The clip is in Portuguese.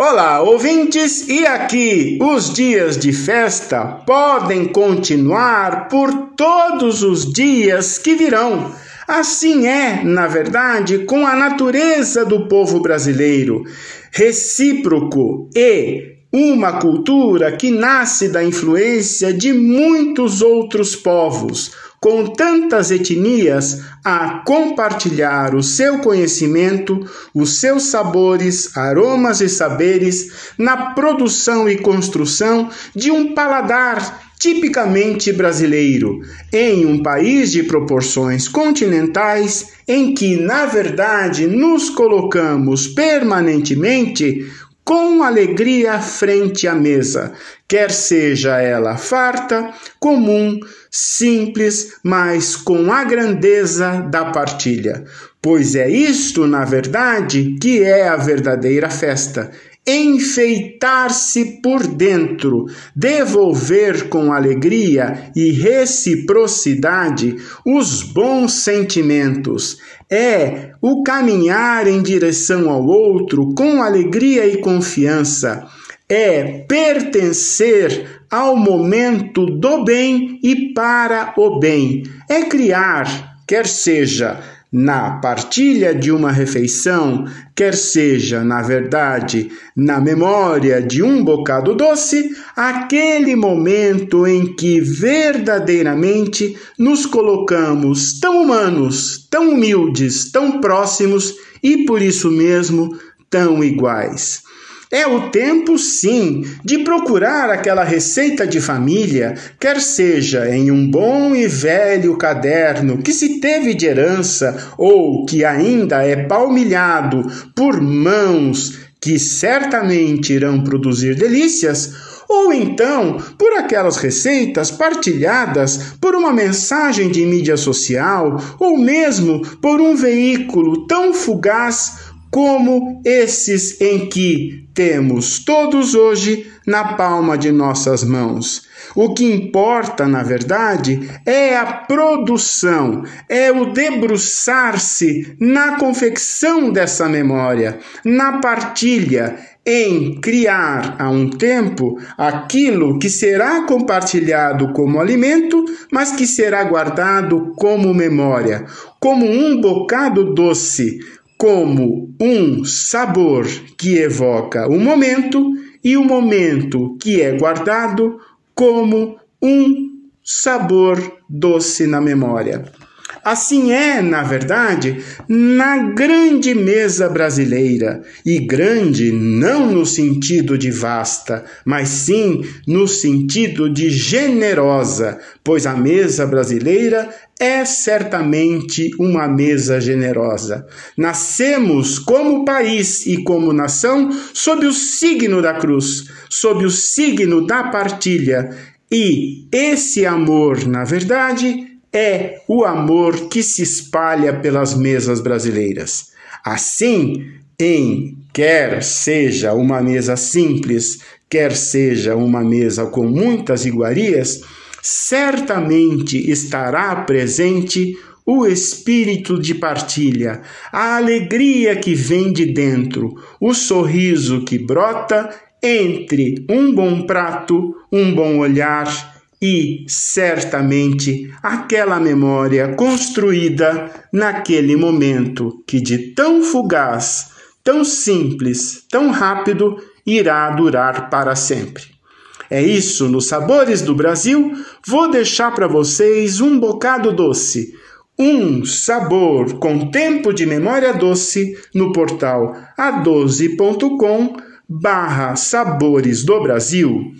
Olá, ouvintes, e aqui os dias de festa podem continuar por todos os dias que virão. Assim é, na verdade, com a natureza do povo brasileiro, recíproco e uma cultura que nasce da influência de muitos outros povos com tantas etnias a compartilhar o seu conhecimento, os seus sabores, aromas e saberes na produção e construção de um paladar tipicamente brasileiro, em um país de proporções continentais em que, na verdade, nos colocamos permanentemente com alegria frente à mesa, quer seja ela farta, comum, simples, mas com a grandeza da partilha. Pois é isto, na verdade, que é a verdadeira festa enfeitar-se por dentro, devolver com alegria e reciprocidade os bons sentimentos. É o caminhar em direção ao outro com alegria e confiança. É pertencer ao momento do bem e para o bem. É criar, quer seja na partilha de uma refeição, quer seja, na verdade, na memória de um bocado doce, aquele momento em que verdadeiramente nos colocamos tão humanos, tão humildes, tão próximos e por isso mesmo tão iguais. É o tempo, sim, de procurar aquela receita de família, quer seja em um bom e velho caderno que se teve de herança ou que ainda é palmilhado por mãos que certamente irão produzir delícias, ou então por aquelas receitas partilhadas por uma mensagem de mídia social ou mesmo por um veículo tão fugaz como esses em que temos todos hoje na palma de nossas mãos. O que importa, na verdade, é a produção, é o debruçar-se na confecção dessa memória, na partilha, em criar a um tempo aquilo que será compartilhado como alimento, mas que será guardado como memória, como um bocado doce, como um sabor que evoca o momento e o momento que é guardado como um sabor doce na memória. Assim é, na verdade, na grande mesa brasileira, e grande não no sentido de vasta, mas sim no sentido de generosa, pois a mesa brasileira é certamente uma mesa generosa. Nascemos como país e como nação sob o signo da cruz, sob o signo da partilha, e esse amor, na verdade, é o amor que se espalha pelas mesas brasileiras. Assim, em quer seja uma mesa simples, quer seja uma mesa com muitas iguarias, certamente estará presente o espírito de partilha, a alegria que vem de dentro, o sorriso que brota entre um bom prato, um bom olhar e, certamente, aquela memória construída naquele momento que de tão fugaz, tão simples, tão rápido irá durar para sempre. É isso, nos Sabores do Brasil, vou deixar para vocês um bocado doce, um sabor com tempo de memória doce no portal a12.com barra Sabores do Brasil.